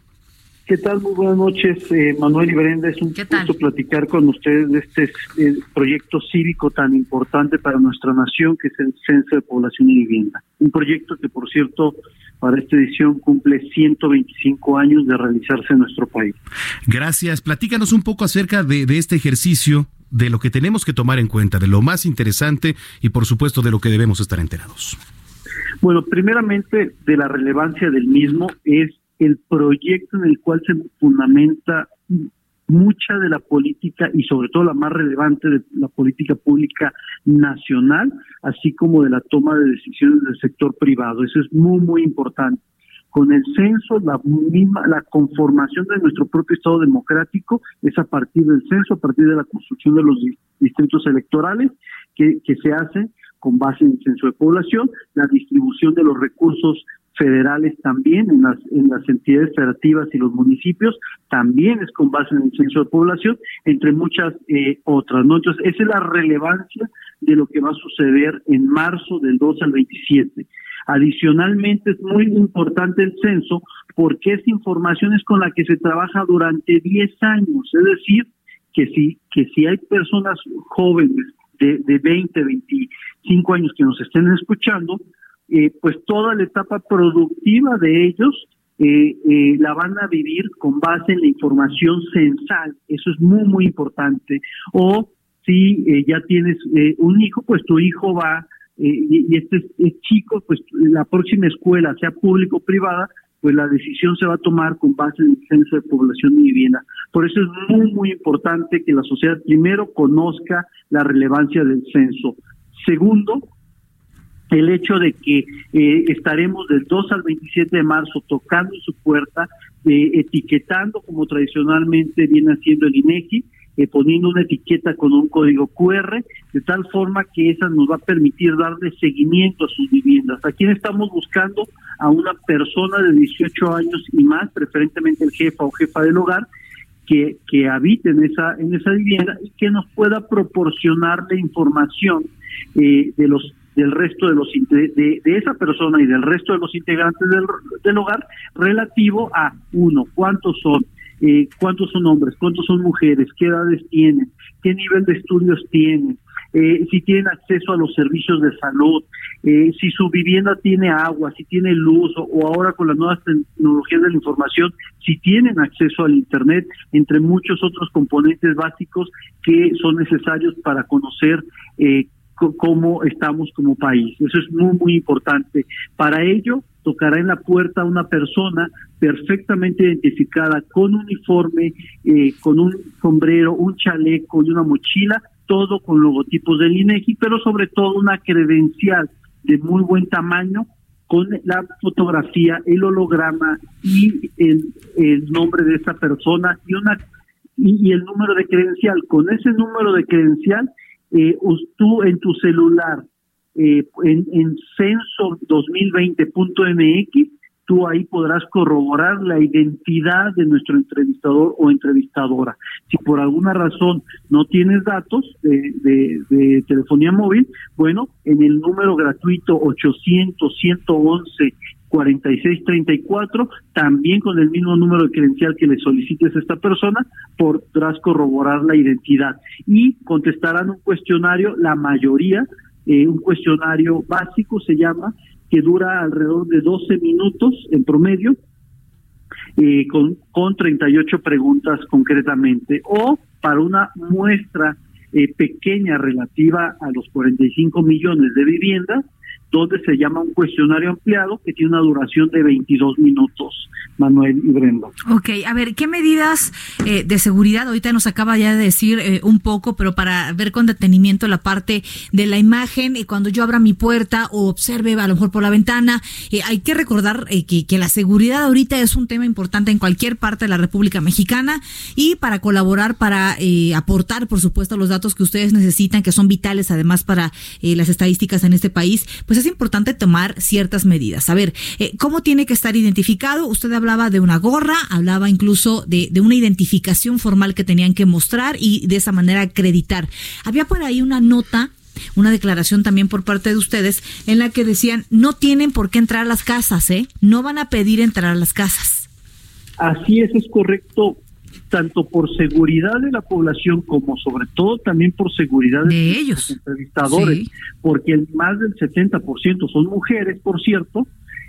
¿Qué tal? Muy buenas noches, eh, Manuel y Brenda. Es un gusto platicar con ustedes de este eh, proyecto cívico tan importante para nuestra nación, que es el Censo de Población y Vivienda. Un proyecto que, por cierto, para esta edición cumple 125 años de realizarse en nuestro país. Gracias. Platícanos un poco acerca de, de este ejercicio, de lo que tenemos que tomar en cuenta, de lo más interesante y por supuesto de lo que debemos estar enterados. Bueno, primeramente, de la relevancia del mismo es el proyecto en el cual se fundamenta mucha de la política y sobre todo la más relevante de la política pública nacional, así como de la toma de decisiones del sector privado. Eso es muy, muy importante. Con el censo, la misma, la conformación de nuestro propio Estado democrático es a partir del censo, a partir de la construcción de los di- distritos electorales que, que se hacen con base en el censo de población, la distribución de los recursos federales también en las, en las entidades federativas y los municipios, también es con base en el censo de población, entre muchas eh, otras. ¿no? Entonces, esa es la relevancia de lo que va a suceder en marzo del 2 al 27. Adicionalmente, es muy importante el censo porque esa información es con la que se trabaja durante 10 años, es decir, que si, que si hay personas jóvenes de, de 20, 25 años que nos estén escuchando, eh, pues toda la etapa productiva de ellos eh, eh, la van a vivir con base en la información censal. Eso es muy, muy importante. O si eh, ya tienes eh, un hijo, pues tu hijo va, eh, y, y este es- es chico, pues la próxima escuela, sea pública o privada, pues la decisión se va a tomar con base en el censo de población y vivienda. Por eso es muy, muy importante que la sociedad primero conozca la relevancia del censo. Segundo, el hecho de que eh, estaremos del 2 al 27 de marzo tocando su puerta, eh, etiquetando como tradicionalmente viene haciendo el INEGI, eh, poniendo una etiqueta con un código QR, de tal forma que esa nos va a permitir darle seguimiento a sus viviendas. Aquí estamos buscando a una persona de 18 años y más, preferentemente el jefa o jefa del hogar, que, que habite en esa, en esa vivienda y que nos pueda proporcionar la información eh, de los del resto de los de, esa persona y del resto de los integrantes del, del hogar relativo a uno cuántos son eh, cuántos son hombres cuántos son mujeres qué edades tienen qué nivel de estudios tienen eh, si tienen acceso a los servicios de salud, eh, si su vivienda tiene agua, si tiene luz o, o ahora con las nuevas tecnologías de la información, si tienen acceso al Internet, entre muchos otros componentes básicos que son necesarios para conocer eh, cómo estamos como país. Eso es muy, muy importante. Para ello, tocará en la puerta una persona perfectamente identificada con uniforme, eh, con un sombrero, un chaleco y una mochila, todo con logotipos del INEGI, pero sobre todo una credencial de muy buen tamaño con la fotografía, el holograma y el, nombre de esa persona y una y, y el número de credencial. Con ese número de credencial, eh, tú en tu celular, eh, en, en censo2020.mx, tú ahí podrás corroborar la identidad de nuestro entrevistador o entrevistadora. Si por alguna razón no tienes datos de, de- de telefonía móvil, bueno, en el número gratuito 800-111 4634, también con el mismo número de credencial que le solicites a esta persona, podrás corroborar la identidad. Y contestarán un cuestionario, la mayoría, eh, un cuestionario básico se llama, que dura alrededor de 12 minutos en promedio, eh, con, con 38 preguntas concretamente, o para una muestra eh, pequeña relativa a los 45 millones de viviendas, donde se llama un cuestionario ampliado que tiene una duración de 22 minutos, Manuel y Brenda. Ok, a ver, ¿qué medidas eh, de seguridad? Ahorita nos acaba ya de decir eh, un poco, pero para ver con detenimiento la parte de la imagen, y cuando yo abra mi puerta o observe a lo mejor por la ventana, eh, hay que recordar eh, que, que la seguridad ahorita es un tema importante en cualquier parte de la República Mexicana y para colaborar, para eh, aportar, por supuesto, los datos que ustedes necesitan, que son vitales además para las estadísticas en este país, pues es importante tomar ciertas medidas. A ver, eh, ¿cómo tiene que estar identificado? Usted hablaba de una gorra, hablaba incluso de, de una identificación formal que tenían que mostrar y de esa manera acreditar. Había por ahí una nota una declaración también por parte de ustedes en la que decían no tienen por qué entrar a las casas, ¿eh? No van a pedir entrar a las casas. Así es, es correcto, tanto por seguridad de la población como sobre todo también por seguridad de, ellos, entrevistadores, Sí. porque el más del 70% son mujeres, por cierto.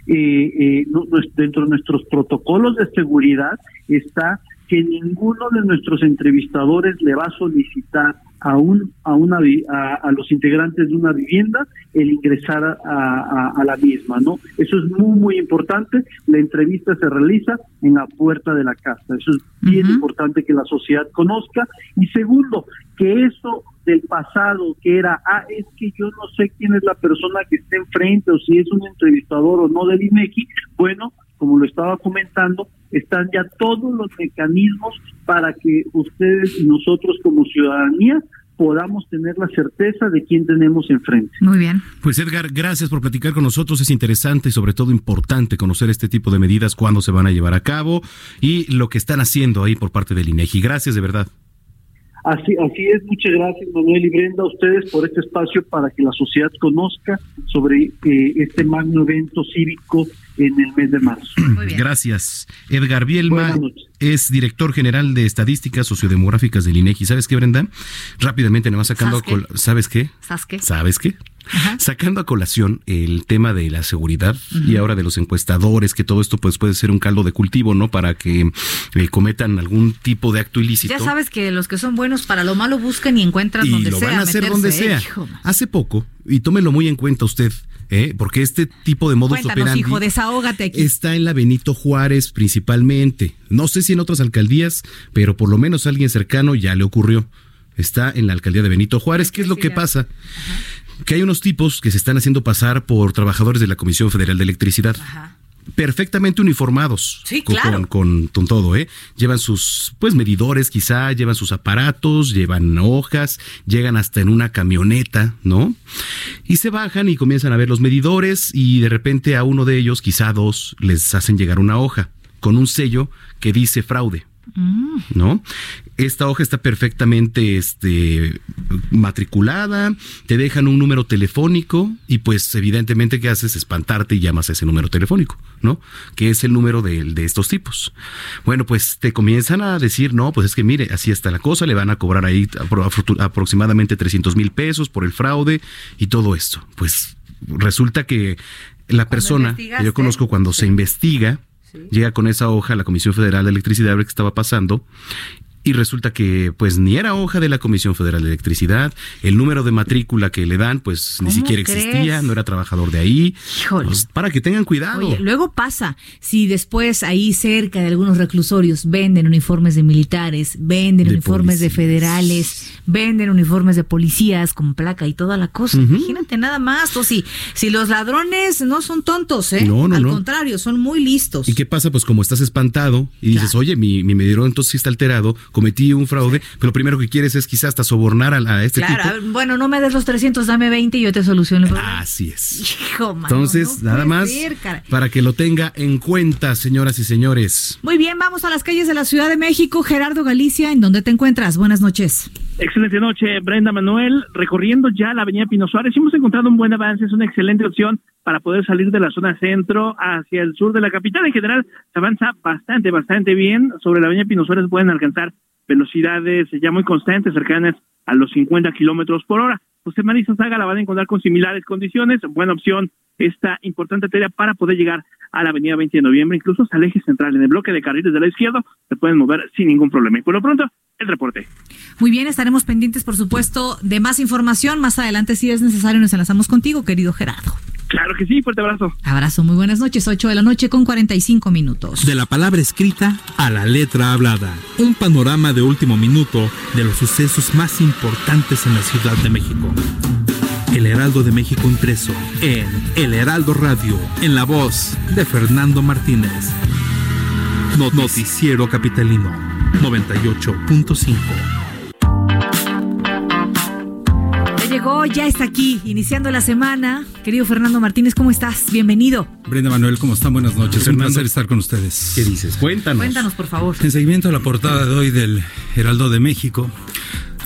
Eh, eh, no- dentro de nuestros protocolos de seguridad está que ninguno de nuestros entrevistadores le va a solicitar a un a una a, a los integrantes de una vivienda el ingresar a, a- a la misma no eso es muy muy importante. La entrevista se realiza en la puerta de la casa. Eso es bien importante que la sociedad conozca. Y segundo que eso del pasado que era ah es que yo no sé quién es la persona que está enfrente o si es un entrevistador o no del INEGI bueno como lo estaba comentando, están ya todos los mecanismos para que ustedes y nosotros como ciudadanía podamos tener la certeza de quién tenemos enfrente. Muy bien. Pues Edgar, gracias por platicar con nosotros. Es interesante y sobre todo importante conocer este tipo de medidas, cuándo se van a llevar a cabo y lo que están haciendo ahí por parte del INEGI. Gracias de verdad. Así, así es, muchas gracias Manuel y Brenda a ustedes por este espacio para que la sociedad conozca sobre eh, este magno evento cívico en el mes de marzo. Gracias. Edgar Bielma es director general de estadísticas sociodemográficas del INEGI. ¿Sabes qué, Brenda? Rápidamente, nada más sacando a ¿Sabes qué? ¿Sabes qué? ¿Sabes qué? ¿Sabes qué? Sacando a colación el tema de la seguridad y ahora de los encuestadores, que todo esto pues puede ser un caldo de cultivo, ¿no? Para que eh, cometan algún tipo de acto ilícito. Ya sabes que los que son buenos para lo malo buscan y encuentran y donde lo sea. van a hacer meterse, donde sea. Hace poco, y tómelo muy en cuenta usted, ¿eh? porque este tipo de Cuéntanos, operandi hijo, desahógate aquí. está en la Benito Juárez principalmente. No sé si en otras alcaldías, pero por lo menos a alguien cercano ya le ocurrió. Está en la alcaldía de Benito Juárez. ¿Qué es lo que pasa? Que hay unos tipos que se están haciendo pasar por trabajadores de la Comisión Federal de Electricidad. Perfectamente uniformados. Sí, con- claro. Con, con- con todo, ¿eh? Llevan sus, pues, medidores quizá, llevan sus aparatos, llevan hojas, llegan hasta en una camioneta, ¿no? Y se bajan y comienzan a ver los medidores y de repente a uno de ellos, quizá a dos, les hacen llegar una hoja con un sello que dice fraude. ¿no? Esta hoja está perfectamente este, matriculada, te dejan un número telefónico y pues evidentemente que haces espantarte y llamas a ese número telefónico, ¿no? Que es el número de, de estos tipos. Bueno, pues te comienzan a decir, no, pues es que mire, así está la cosa, le van a cobrar ahí apro- apro- aproximadamente 300 mil pesos por el fraude y todo esto. Pues resulta que la persona que yo conozco cuando se investiga, llega con esa hoja a la Comisión Federal de Electricidad a ver qué estaba pasando y resulta que pues ni era hoja de la Comisión Federal de Electricidad, el número de matrícula que le dan pues ni ¿Cómo siquiera crees? existía, no era trabajador de ahí. Pues, para que tengan cuidado. Oye, luego pasa, si después ahí cerca de algunos reclusorios venden uniformes de militares, venden De uniformes de federales, venden uniformes de policías con placa y toda la cosa. Imagínate nada más, o si, si los ladrones no son tontos, ¿eh? No, no, Al no. contrario, son muy listos. ¿Y qué pasa? Pues como estás espantado y dices, oye, mi, mi medidor entonces sí está alterado, cometí un fraude, pero lo primero que quieres es quizás hasta sobornar a, a este Claro, tipo. bueno, no me des los 300, dame 20 y yo te soluciono el problema. Así es. Hijo, mano, Entonces, no nada más ser, para que lo tenga en cuenta, señoras y señores. Muy bien, vamos a las calles de la Ciudad de México. Gerardo Galicia, ¿en dónde te encuentras? Buenas noches. Excelente noche, Brenda Manuel. Recorriendo ya la avenida Pino Suárez, hemos encontrado un buen avance, es una excelente opción para poder salir de la zona centro hacia el sur de la capital. En general, se avanza bastante, bastante bien. Sobre la avenida Pino Suárez pueden alcanzar velocidades ya muy constantes, cercanas a los 50 kilómetros por hora. José Marisa Saga la van a encontrar con similares condiciones. Buena opción esta importante arteria para poder llegar a la avenida 20 de noviembre, incluso el eje central. En el bloque de carriles de la izquierda se pueden mover sin ningún problema. Y por lo pronto, el reporte. Muy bien, estaremos pendientes, por supuesto, de más información. Más adelante, si es necesario, nos enlazamos contigo, querido Gerardo. Claro que sí, fuerte abrazo. Abrazo, muy buenas noches. 8 de la noche con 45 minutos. De la palabra escrita a la letra hablada. Un panorama de último minuto de los sucesos más importantes en la Ciudad de México. El Heraldo de México impreso en El Heraldo Radio, en la voz de Fernando Martínez. No- Noticiero Capitalino 98.5. Ya llegó, ya está aquí, iniciando la semana. Querido Fernando Martínez, ¿cómo estás? Bienvenido. Brenda Manuel, ¿cómo están? Buenas noches. Un placer estar con ustedes. ¿Qué dices? Cuéntanos. Cuéntanos, por favor. En seguimiento a la portada de hoy del Heraldo de México,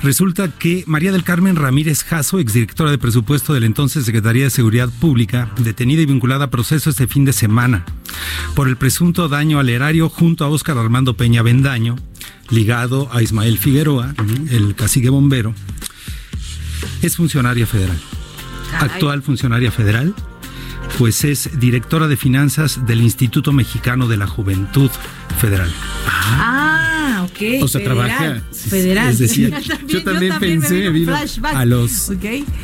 resulta que María del Carmen Ramírez Jasso, exdirectora de presupuesto de la entonces Secretaría de Seguridad Pública, detenida y vinculada a proceso este fin de semana por el presunto daño al erario junto a Óscar Armando Peña Bendaño, ligado a Ismael Figueroa, el cacique bombero, es funcionaria federal. Actual funcionaria federal, pues es directora de finanzas del Instituto Mexicano de la Juventud Federal. Ah, ok. O sea, federal, trabaja- Federal. es decir, yo también, pensé, me vino a los,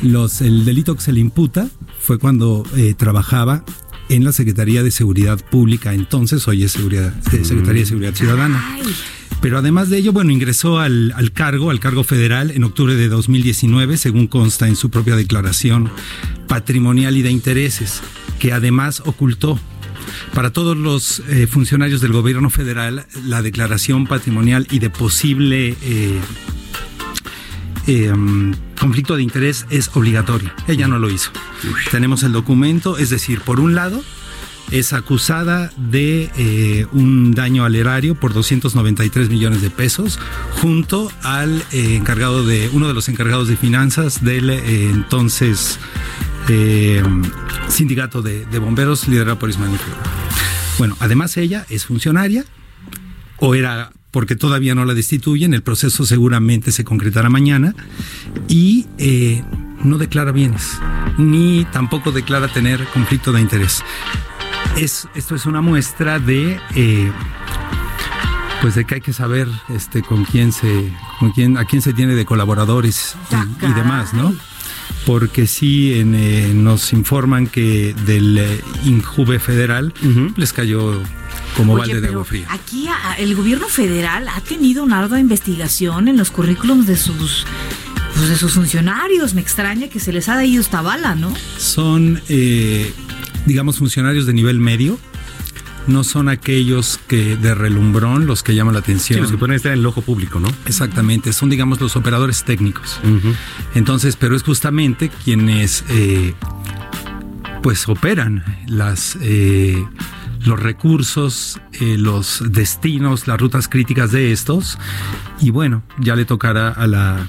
los el delito que se le imputa fue cuando eh, trabajaba en la Secretaría de Seguridad Pública entonces hoy es seguridad eh, Secretaría de Seguridad Ciudadana pero además de ello bueno ingresó al, al cargo al cargo federal en octubre de 2019 según consta en su propia declaración patrimonial y de intereses que además ocultó para todos los eh, funcionarios del gobierno federal, la declaración patrimonial y de posible eh, eh, um, conflicto de interés es obligatoria. Ella no lo hizo. Tenemos el documento, es decir, por un lado, es acusada de eh, un daño al erario por 293 millones de pesos, junto al eh, encargado de uno de los encargados de finanzas del eh, entonces sindicato de, de bomberos liderado por Ismael. Bueno, además ella es funcionaria o era porque todavía no la destituyen, el proceso seguramente se concretará mañana y no declara bienes, ni tampoco declara tener conflicto de interés. Es, esto es una muestra de eh, pues de que hay que saber este con quién se con quién a quién se tiene de colaboradores y, y demás, ¿no? Porque sí en, eh, nos informan que del eh, Injuve federal les cayó como Oye, balde de agua fría. Aquí a- el gobierno federal ha tenido una ardua investigación en los currículums de sus pues de sus funcionarios. Me extraña que se les haya ido esta bala, ¿no? Son, eh, digamos, funcionarios de nivel medio. No son aquellos que de relumbrón los que llaman la atención. Sí, los que pueden estar en el ojo público, ¿no? Exactamente, son digamos los operadores técnicos. Entonces, pero es justamente quienes eh, pues operan las eh, los recursos, eh, los destinos, las rutas críticas de estos. Y bueno, ya le tocará a la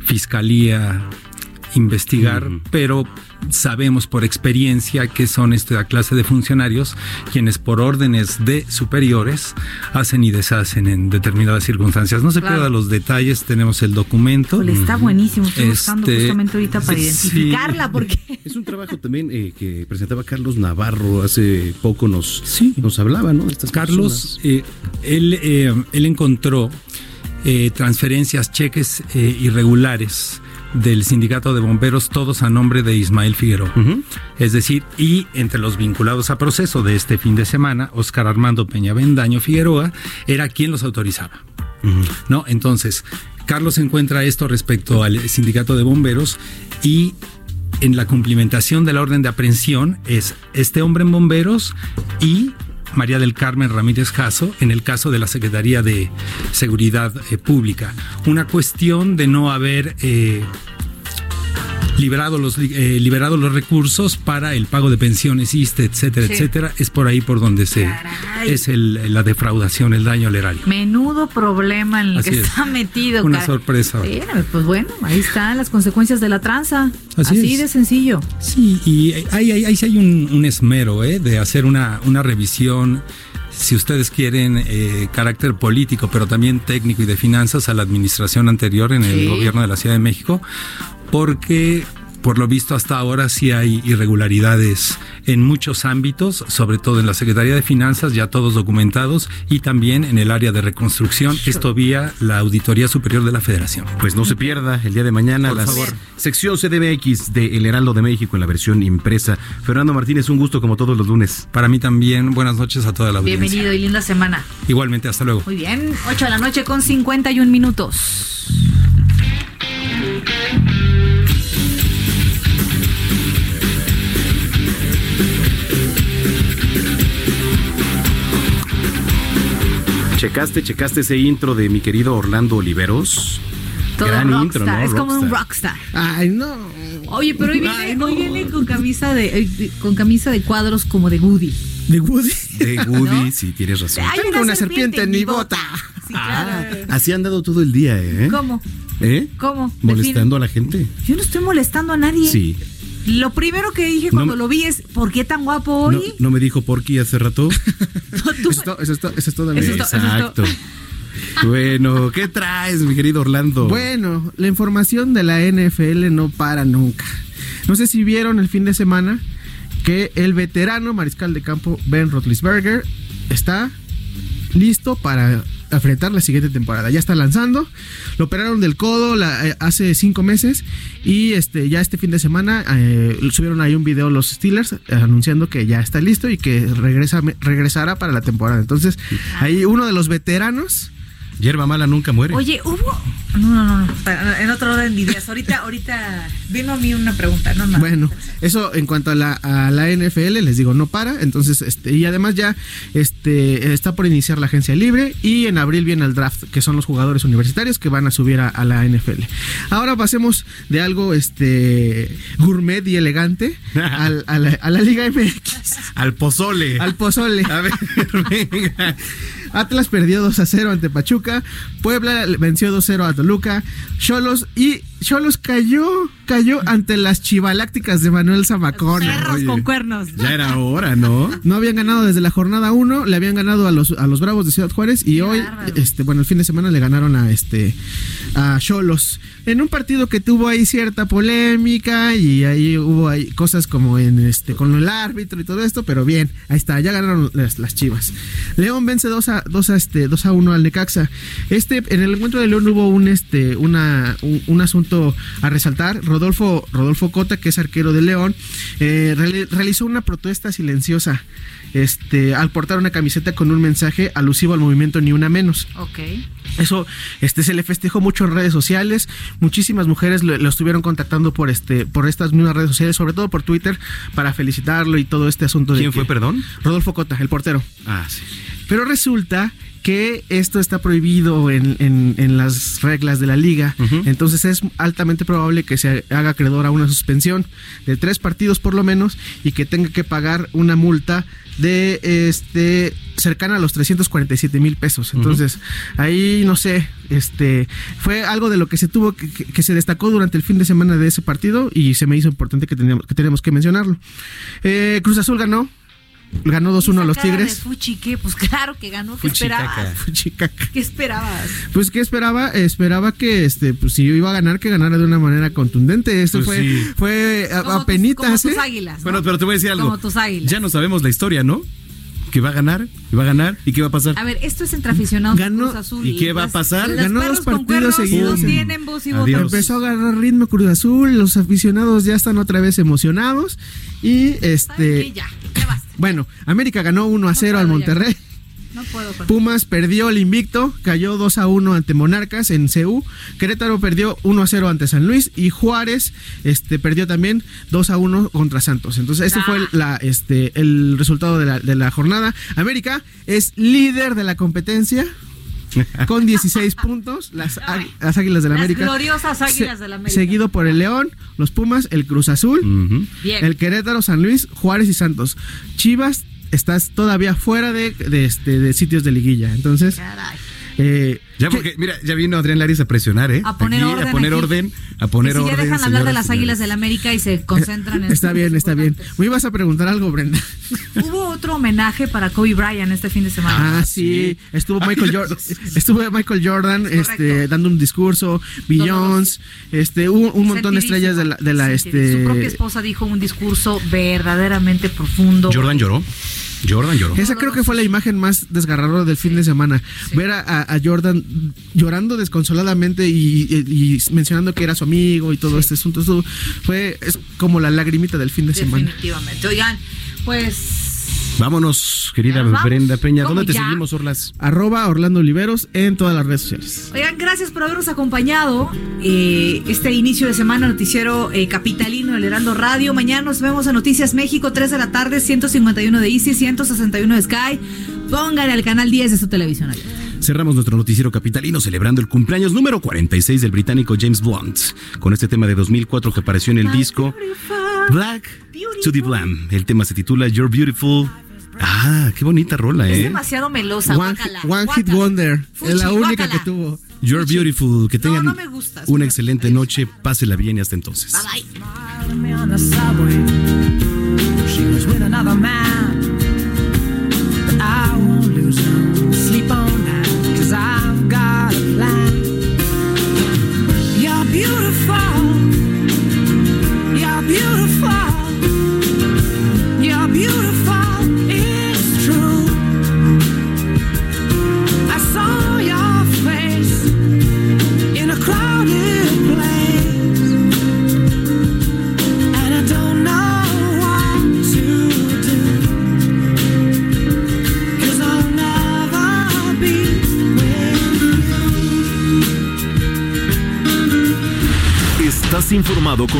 fiscalía investigar, pero sabemos por experiencia que son esta clase de funcionarios quienes por órdenes de superiores hacen y deshacen en determinadas circunstancias. No se Claro. pierda los detalles, tenemos el documento. Está buenísimo. Estoy buscando Este, justamente ahorita para sí. identificarla porque Es un trabajo también eh, que presentaba Carlos Navarro hace poco nos, nos hablaba, ¿no? De estas Carlos, eh, él, eh, él encontró eh, transferencias, cheques eh, irregulares del sindicato de bomberos, todos a nombre de Ismael Figueroa. Es decir, y entre los vinculados a proceso de este fin de semana, Oscar Armando Peña Bendaño Figueroa era quien los autorizaba. ¿No? Entonces, Carlos encuentra esto respecto al sindicato de bomberos y en la cumplimentación de la orden de aprehensión es este hombre en bomberos y María del Carmen Ramírez Jasso en el caso de la Secretaría de Seguridad eh, Pública. Una cuestión de no haber eh, liberado, los, eh, liberado los recursos para el pago de pensiones, ISTE, etcétera, Sí. etcétera. Es por ahí por donde se es el- la defraudación, el daño al erario. menudo problema en el Así que es. está metido. Una sorpresa. Espérame, pues bueno, ahí están las consecuencias de la tranza. Así Así, de sencillo. Sí, y ahí, ahí, ahí sí hay un, un esmero ¿eh? de hacer una, una revisión, si ustedes quieren, eh, carácter político, pero también técnico y de finanzas a la administración anterior en el Sí. gobierno de la Ciudad de México, porque por lo visto hasta ahora sí hay irregularidades en muchos ámbitos, sobre todo en la Secretaría de Finanzas, ya todos documentados, y también en el área de reconstrucción, esto vía la Auditoría Superior de la Federación. Pues no se pierda el día de mañana Por la favor. sección CDMX de El Heraldo de México en la versión impresa. Fernando Martínez, un gusto como todos los lunes. Para mí también, buenas noches a toda la audiencia. Bienvenido y linda semana. Igualmente, hasta luego. Muy bien, 8 de la noche con 51 minutos. ¿Checaste, checaste ese intro de mi querido Orlando Oliveros? Todo Gran rockstar, intro, ¿no? es como un Rockstar. Ay, no. Oye, pero hoy viene, hoy viene con camisa de eh, de- con camisa de cuadros como de Woody. ¿De Woody? De Woody, sí, tienes razón. Hay Tengo una serpiente en mi bota. Sí, claro. Así han dado todo el día, ¿eh? ¿Cómo? ¿Eh? ¿Cómo? Molestando a la gente. Yo no estoy molestando a nadie. Sí. Lo primero que dije cuando lo vi es, ¿por qué tan guapo hoy? No, no me dijo Porky hace rato. Eso es todo, eso es todo, eso es todo, Eso amigo. es to- eso es Exacto. Bueno, ¿qué traes, mi querido Orlando? Bueno, la información de la NFL no para nunca. No sé si vieron el fin de semana que el veterano mariscal de campo Ben Roethlisberger está listo para enfrentar la siguiente temporada. Ya está lanzando. Lo operaron del codo la- eh, hace cinco meses y este ya este fin de semana eh, subieron ahí un video los Steelers eh, anunciando que ya está listo y que regresa regresará para la temporada. Entonces ahí uno de los veteranos Hierba mala nunca muere. Oye, hubo. No, no, no, En otro orden de ideas. Ahorita, ahorita vino a mí una pregunta. No, no. Bueno, eso en cuanto a la, a la NFL, les digo, no para. Entonces, este, y además ya este, está por iniciar la agencia libre y en abril viene el draft, que son los jugadores universitarios que van a subir a, a la NFL. Ahora pasemos de algo este, gourmet y elegante al- a, la, a la Liga MX. Al pozole. Al pozole. A ver, venga. Atlas perdió 2 a 0 ante Pachuca. Puebla venció 2 a 0 a Toluca. Cholos y Cholos cayó, cayó ante las chivalácticas de Manuel Zamacona. Perros con cuernos. Ya era hora, ¿no? No habían ganado desde la jornada 1, le habían ganado a los, a los Bravos de Ciudad Juárez y hoy, este, bueno, el fin de semana le ganaron a este a Cholos. En un partido que tuvo ahí cierta polémica y ahí hubo ahí cosas como en este con el árbitro y todo esto, pero bien, ahí está, ya ganaron las, las Chivas. León vence 2 a 2 a este 2 a 1 al Necaxa. Este en el encuentro de León hubo un este una un, un asunto a resaltar. Rodolfo, Rodolfo Cota, que es arquero de León, eh, reali- realizó una protesta silenciosa este, al portar una camiseta con un mensaje alusivo al movimiento Ni Una Menos. Ok. Eso este, se le festejó mucho en redes sociales. Muchísimas mujeres lo, lo estuvieron contactando por, este, por estas mismas redes sociales, sobre todo por Twitter, para felicitarlo y todo este asunto de ¿Quién que- fue, perdón? Rodolfo Cota, el portero. Ah, sí. Pero resulta que esto está prohibido en, en- en las reglas de la liga. Entonces es altamente probable que se haga acreedor a una suspensión de tres partidos por lo menos y que tenga que pagar una multa de este cercana a los 347 mil pesos. Entonces, ahí no sé, este fue algo de lo que se tuvo que, que- que se destacó durante el fin de semana de ese partido y se me hizo importante que teníamos que, teníamos que mencionarlo. Eh, Cruz Azul ganó. Ganó 2-1 a los de Tigres. Fuchi, ¿qué? Pues claro que ganó. ¿Qué esperabas? ¿Qué esperabas? Pues que esperaba, esperaba que este, pues si iba a ganar, que ganara de una manera contundente. Esto Pues fue, sí. fue a, Como tus- apenitas, como tus ¿eh? águilas, ¿no? Bueno, pero te voy a decir algo. Como tus águilas. Ya no sabemos la historia, ¿no? Que va a ganar, que va a ganar y qué va a pasar. A ver, esto es entre aficionados de Ganó- Cruz Azul. ¿y qué va a pasar? Ganó dos partidos seguidos. tienen voz y voto. Empezó a agarrar ritmo Cruz Azul, los aficionados ya están otra vez emocionados y este ya, bueno, América ganó 1 a 0 al Monterrey. No puedo Pumas perdió el invicto, cayó 2 a 1 ante Monarcas en CU. Querétaro perdió 1 a 0 ante San Luis y Juárez este, perdió también 2 a 1 contra Santos. Entonces, este fue la, este, el resultado de la, de la jornada. América es líder de la competencia. Con 16 puntos, las, las Águilas del Las América. gloriosas Águilas Se- del América. Seguido por el León, los Pumas, el Cruz Azul, Bien. el Querétaro, San Luis, Juárez y Santos. Chivas estás todavía fuera de, de, este, de sitios de liguilla. Entonces, eh, Ya porque, mira, ya vino Adrián Laris a presionar, ¿eh? A poner Aquí, orden a poner aquí. orden, a poner si orden. ya dejan hablar de las. Águilas del América y se concentran en está bien, está bien. Me ibas a preguntar algo, Brenda. Hubo otro homenaje para Kobe Bryant este fin de semana. Ah, sí. Estuvo Michael Jordan, estuvo Michael Jordan este, dando un discurso, Beyoncé, este, un, un montón de estrellas de la, de la Su propia este. esposa dijo un discurso verdaderamente profundo. Jordan lloró. Jordan lloró. Esa creo que fue la imagen más desgarradora del fin de semana. Ver a, Jordan llorando desconsoladamente y, y- y mencionando que era su amigo y todo este asunto. Eso fue es como la lagrimita del fin de semana. Definitivamente. Oigan, pues Vámonos, querida. Brenda Peña. ¿Cómo ¿Dónde te ya? seguimos, Orlas? Arroba Orlando Oliveros en todas las redes sociales. Oigan, gracias por habernos acompañado eh, este inicio de semana noticiero eh, capitalino del Heraldo Radio. Mañana nos vemos en Noticias México, 3 de la tarde, 151 de Easy, 161 de Sky. Pónganle al canal 10 de su televisión. Cerramos nuestro noticiero capitalino celebrando el cumpleaños número 46 del británico James Blunt, con este tema de 2004 que apareció en el disco Black to the Blam. El tema se titula You're Beautiful. Ah, qué bonita rola, Es ¿eh? demasiado melosa. One, guácala, one Hit. Wonder. Fuchi, es la única guácala. que tuvo. You're Beautiful. Que tengan no me gusta, es una excelente noche. Pásela bien y hasta entonces. Bye bye.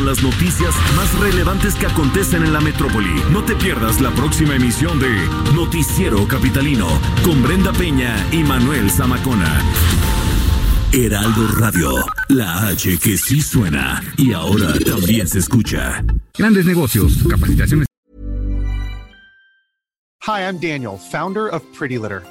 Las noticias más relevantes que acontecen en la metrópoli. No te pierdas la próxima emisión de Noticiero Capitalino con Brenda Peña y Manuel Zamacona. Heraldo Radio, la H que sí suena y ahora también se escucha. Grandes negocios, capacitaciones. Hi, I'm Daniel, founder of Pretty Litter.